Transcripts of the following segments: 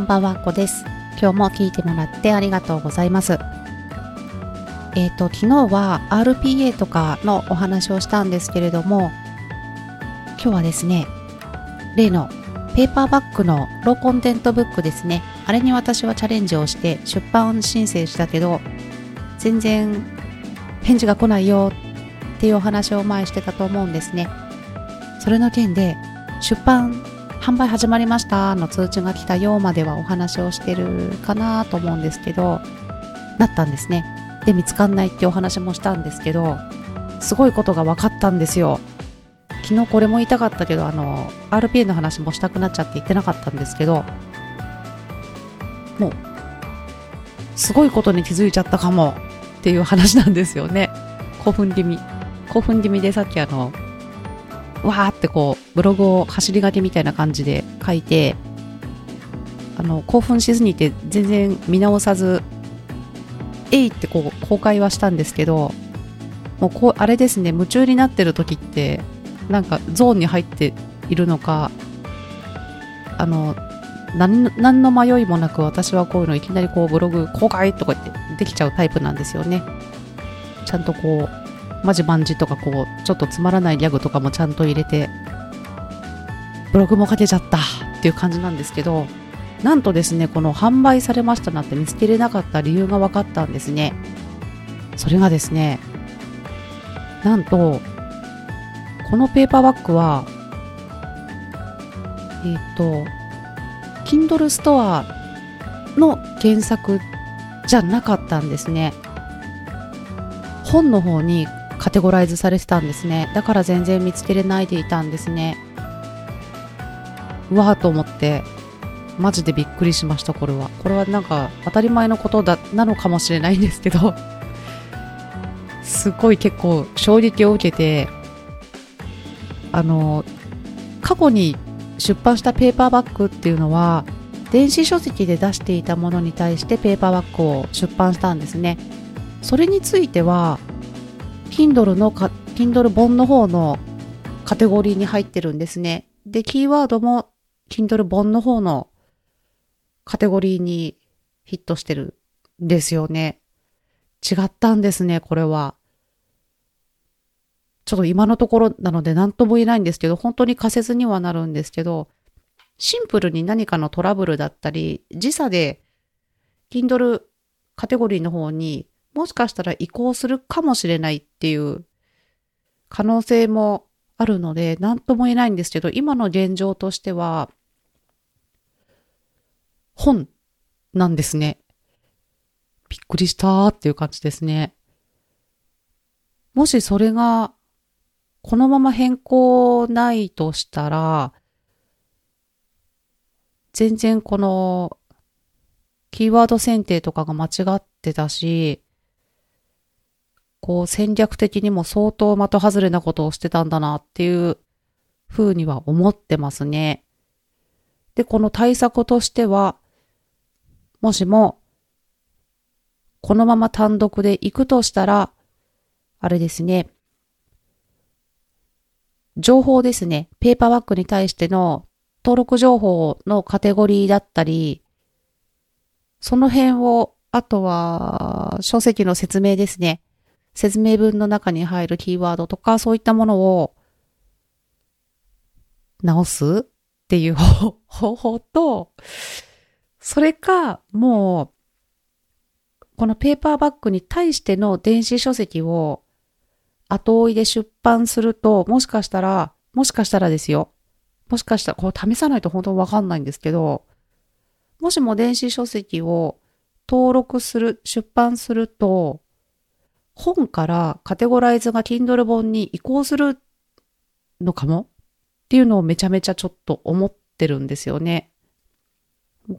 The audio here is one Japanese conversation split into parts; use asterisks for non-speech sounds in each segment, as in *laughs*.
こんばんは、こです。今日も聞いてもらってありがとうございます。えっ、と、昨日は RPA とかのお話をしたんですけれども、今日はですね、例のペーパーバッグのローコンテントブックですね。あれに私はチャレンジをして出版申請したけど、全然返事が来ないよっていうお話を前してたと思うんですね。それの件で出版販売始まりましたの通知が来たようまではお話をしてるかなと思うんですけど、なったんですね。で、見つかんないってお話もしたんですけど、すごいことが分かったんですよ。昨日これも言いたかったけど、あの、RPA の話もしたくなっちゃって言ってなかったんですけど、もう、すごいことに気づいちゃったかもっていう話なんですよね。興奮気味。興奮気味でさっきあの、わーってこう、ブログを走り書きみたいな感じで書いて、あの、興奮しすぎて全然見直さず、えいってこう、公開はしたんですけど、もうこう、あれですね、夢中になってる時って、なんかゾーンに入っているのか、あの、何の何の迷いもなく私はこういうのいきなりこうブログ公開とかってできちゃうタイプなんですよね。ちゃんとこう、マジマンジとかこう、ちょっとつまらないギャグとかもちゃんと入れて、ブログも書けちゃったっていう感じなんですけど、なんとですね、この販売されましたなんて見つけれなかった理由が分かったんですね。それがですね、なんと、このペーパーバッグは、えっ、と、Kindle ストアの検索じゃなかったんですね。本の方にカテゴライズされてたんですね。だから全然見つけれないでいたんですね。うわーと思って、マジでびっくりしました、これは。これはなんか当たり前のことだ、なのかもしれないんですけど、すごい結構衝撃を受けて、あの、過去に出版したペーパーバッグっていうのは、電子書籍で出していたものに対してペーパーバッグを出版したんですね。それについては、Kindle のか、Kindle 本の方のカテゴリーに入ってるんですね。で、キーワードも Kindle 本の方のカテゴリーにヒットしてるんですよね。違ったんですね、これは。ちょっと今のところなので何とも言えないんですけど、本当に仮説にはなるんですけど、シンプルに何かのトラブルだったり、時差で Kindle カテゴリーの方にもしかしたら移行するかもしれないっていう可能性もあるので、何とも言えないんですけど、今の現状としては、本なんですね。びっくりしたーっていう感じですね。もしそれが、このまま変更ないとしたら、全然この、キーワード選定とかが間違ってたし、こう戦略的にも相当的外れなことをしてたんだなっていう風には思ってますね。で、この対策としては、もしも、このまま単独で行くとしたら、あれですね。情報ですね。ペーパーバッグに対しての登録情報のカテゴリーだったり、その辺を、あとは、書籍の説明ですね。説明文の中に入るキーワードとか、そういったものを直すっていう方法と、それか、もう、このペーパーバッグに対しての電子書籍を後追いで出版すると、もしかしたら、もしかしたらですよ。もしかしたら、これ試さないと本当にわかんないんですけど、もしも電子書籍を登録する、出版すると、本からカテゴライズが Kindle 本に移行するのかもっていうのをめちゃめちゃちょっと思ってるんですよね。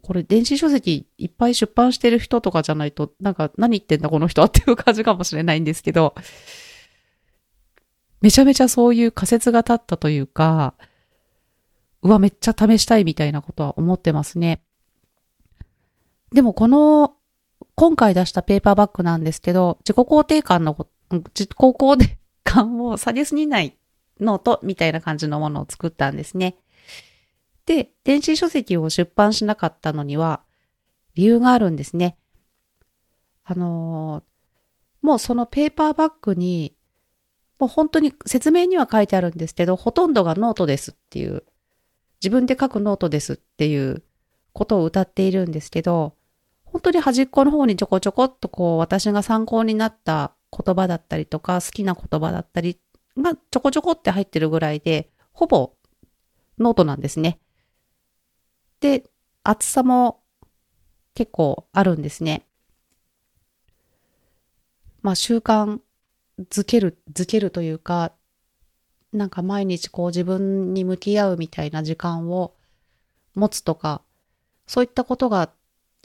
これ電子書籍いっぱい出版してる人とかじゃないと、なんか何言ってんだこの人はっていう感じかもしれないんですけど、めちゃめちゃそういう仮説が立ったというか、うわ、めっちゃ試したいみたいなことは思ってますね。でもこの、今回出したペーパーバッグなんですけど、自己肯定感の、自己肯定感を下げすぎないノートみたいな感じのものを作ったんですね。で、電子書籍を出版しなかったのには理由があるんですね。あのー、もうそのペーパーバックに、もう本当に説明には書いてあるんですけど、ほとんどがノートですっていう、自分で書くノートですっていうことを謳っているんですけど、本当に端っこの方にちょこちょこっとこう私が参考になった言葉だったりとか好きな言葉だったりがちょこちょこって入ってるぐらいで、ほぼノートなんですね。で、厚さも結構あるんですね。まあ習慣づける、づけるというか、なんか毎日こう自分に向き合うみたいな時間を持つとか、そういったことが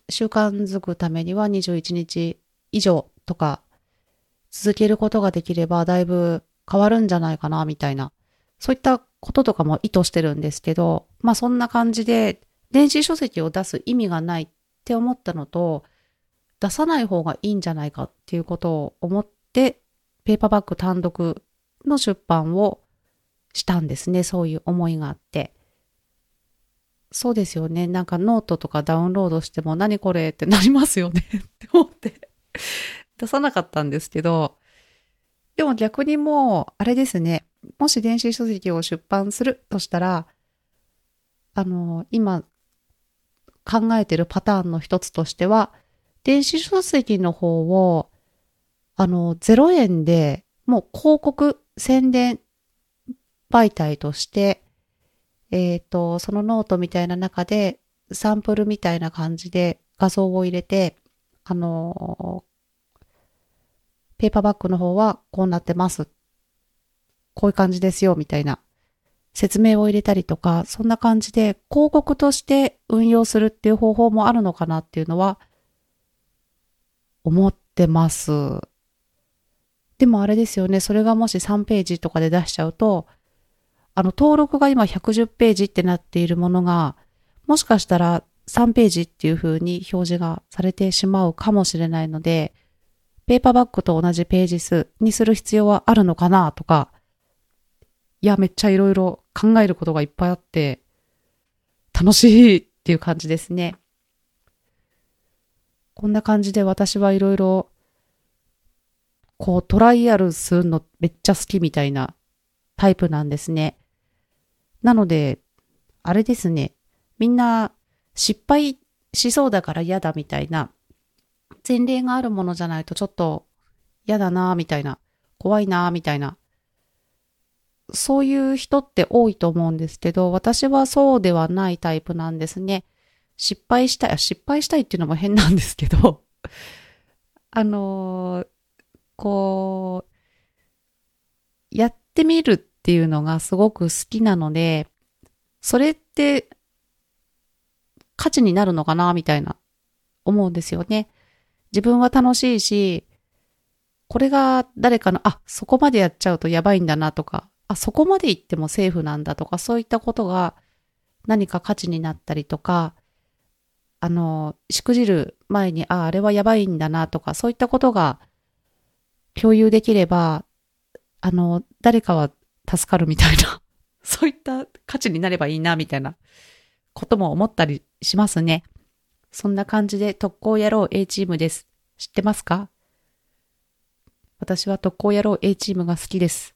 習慣づくためには21日以上とか続けることができればだいぶ変わるんじゃないかなみたいな、そういったこととかも意図してるんですけど、まあそんな感じで電子書籍を出す意味がないって思ったのと、出さない方がいいんじゃないかっていうことを思って、ペーパーバッグ単独の出版をしたんですね。そういう思いがあって。そうですよね。なんかノートとかダウンロードしても何これってなりますよね *laughs* って思って出さなかったんですけど、でも逆にもう、あれですね。もし電子書籍を出版するとしたら、あの、今考えてるパターンの一つとしては、電子書籍の方を、あの、0円で、もう広告、宣伝媒体として、えっ、ー、と、そのノートみたいな中で、サンプルみたいな感じで画像を入れて、あの、ペーパーバックの方はこうなってます。こういう感じですよ、みたいな説明を入れたりとか、そんな感じで広告として運用するっていう方法もあるのかなっていうのは思ってます。でもあれですよね、それがもし3ページとかで出しちゃうと、あの登録が今110ページってなっているものが、もしかしたら3ページっていう風に表示がされてしまうかもしれないので、ペーパーバッグと同じページ数にする必要はあるのかなとか、いや、めっちゃいろいろ考えることがいっぱいあって、楽しいっていう感じですね。こんな感じで私はいろいろ、こうトライアルするのめっちゃ好きみたいなタイプなんですね。なので、あれですね。みんな失敗しそうだから嫌だみたいな前例があるものじゃないとちょっと嫌だなみたいな、怖いなみたいな、そういう人って多いと思うんですけど、私はそうではないタイプなんですね。失敗したい、失敗したいっていうのも変なんですけど、*laughs* あのー、こう、やってみるっていうのがすごく好きなので、それって価値になるのかなみたいな思うんですよね。自分は楽しいし、これが誰かの、あ、そこまでやっちゃうとやばいんだなとか、あ、そこまで行ってもセーフなんだとか、そういったことが何か価値になったりとか、あの、しくじる前に、あ、あれはやばいんだなとか、そういったことが共有できれば、あの、誰かは助かるみたいな、*laughs* そういった価値になればいいな、みたいなことも思ったりしますね。そんな感じで特攻野郎 A チームです。知ってますか？私は特攻野郎 A チームが好きです。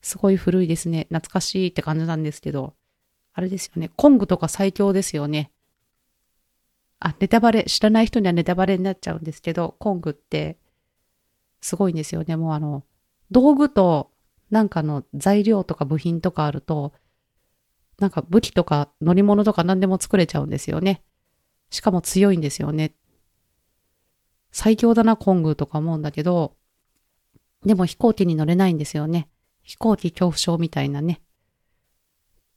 すごい古いですね。懐かしいって感じなんですけど。あれですよね。コングとか最強ですよね。あ、ネタバレ、知らない人にはネタバレになっちゃうんですけど、コングってすごいんですよね。もうあの、道具となんかの材料とか部品とかあると、なんか武器とか乗り物とか何でも作れちゃうんですよね。しかも強いんですよね。最強だな、コングとか思うんだけど、でも飛行機に乗れないんですよね。飛行機恐怖症みたいなね。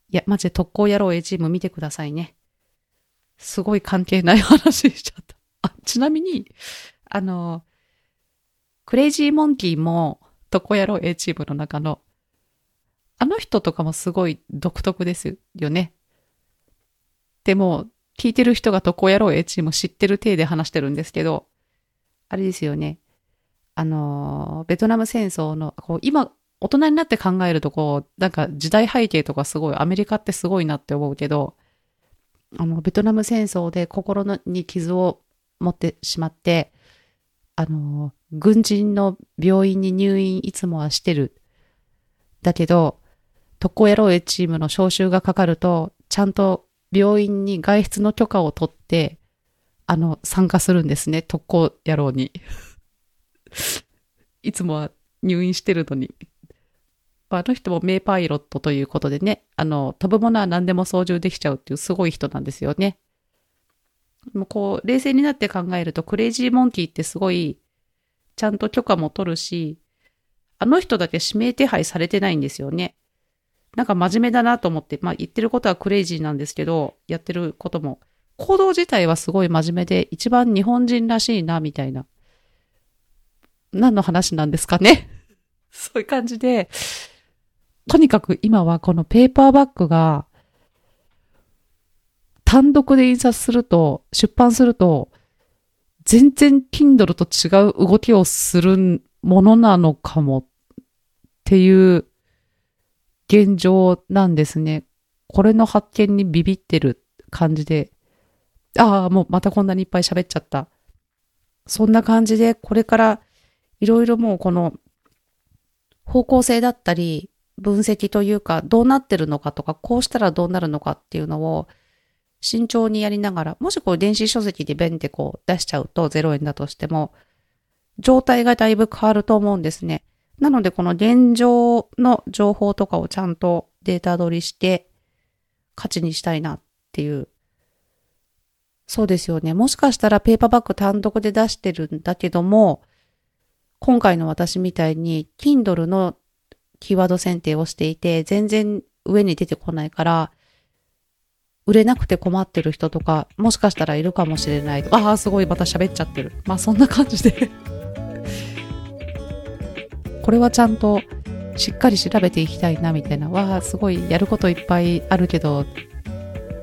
いや、マジで特攻野郎 A チーム見てくださいね。すごい関係ない話しちゃった。あ、ちなみに、あの、クレイジーモンキーも特攻野郎 A チームの中の、あの人とかもすごい独特ですよね。でも、聞いてる人が特攻野郎 A チーム知ってる体で話してるんですけど、あれですよね。あの、ベトナム戦争の、こう今、大人になって考えるとこう、なんか時代背景とかすごい、アメリカってすごいなって思うけど、あの、ベトナム戦争で心のに傷を持ってしまって、あの、軍人の病院に入院いつもはしてる。だけど、特攻野郎 A チームの招集がかかると、ちゃんと病院に外出の許可を取って、あの、参加するんですね、特攻野郎に。*laughs* いつもは入院してるのに。あの人も名パイロットということでね、あの、飛ぶものは何でも操縦できちゃうっていうすごい人なんですよね。もうこう、冷静になって考えると、クレイジーモンキーってすごい、ちゃんと許可も取るし、あの人だけ指名手配されてないんですよね。なんか真面目だなと思って、まあ言ってることはクレイジーなんですけど、やってることも、行動自体はすごい真面目で、一番日本人らしいな、みたいな。何の話なんですかね *laughs* そういう感じで、とにかく今はこのペーパーバッグが、単独で印刷すると、出版すると、全然 Kindle と違う動きをするものなのかもっていう現状なんですね。これの発見にビビってる感じで、ああ、もうまたこんなにいっぱい喋っちゃった。そんな感じで、これからいろいろもうこの方向性だったり、分析というか、どうなってるのかとか、こうしたらどうなるのかっていうのを慎重にやりながら、もしこう電子書籍でベンってこう出しちゃうと0円だとしても、状態がだいぶ変わると思うんですね。なのでこの現状の情報とかをちゃんとデータ取りして価値にしたいなっていう。そうですよね。もしかしたらペーパーバッグ単独で出してるんだけども、今回の私みたいに Kindle のキーワード選定をしていて、全然上に出てこないから、売れなくて困ってる人とか、もしかしたらいるかもしれない。ああ、すごい、また喋っちゃってる。まあそんな感じで *laughs* これはちゃんとしっかり調べていきたいな、みたいな。わあ、すごい、やることいっぱいあるけど、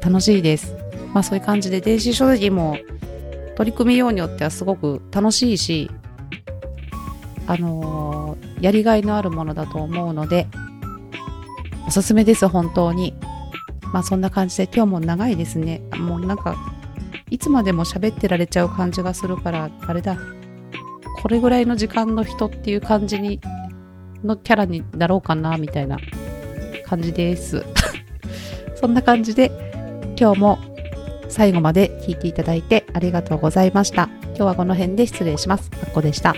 楽しいです。まあそういう感じで、電子書籍も取り組みようによってはすごく楽しいし、あのー、やりがいのあるものだと思うので、おすすめです、本当に。まあそんな感じで今日も長いですね。もうなんか、いつまでも喋ってられちゃう感じがするから、あれだ。これぐらいの時間の人っていう感じに、のキャラになろうかな、みたいな感じです。*laughs* そんな感じで、今日も最後まで聞いていただいてありがとうございました。今日はこの辺で失礼します。あっこでした。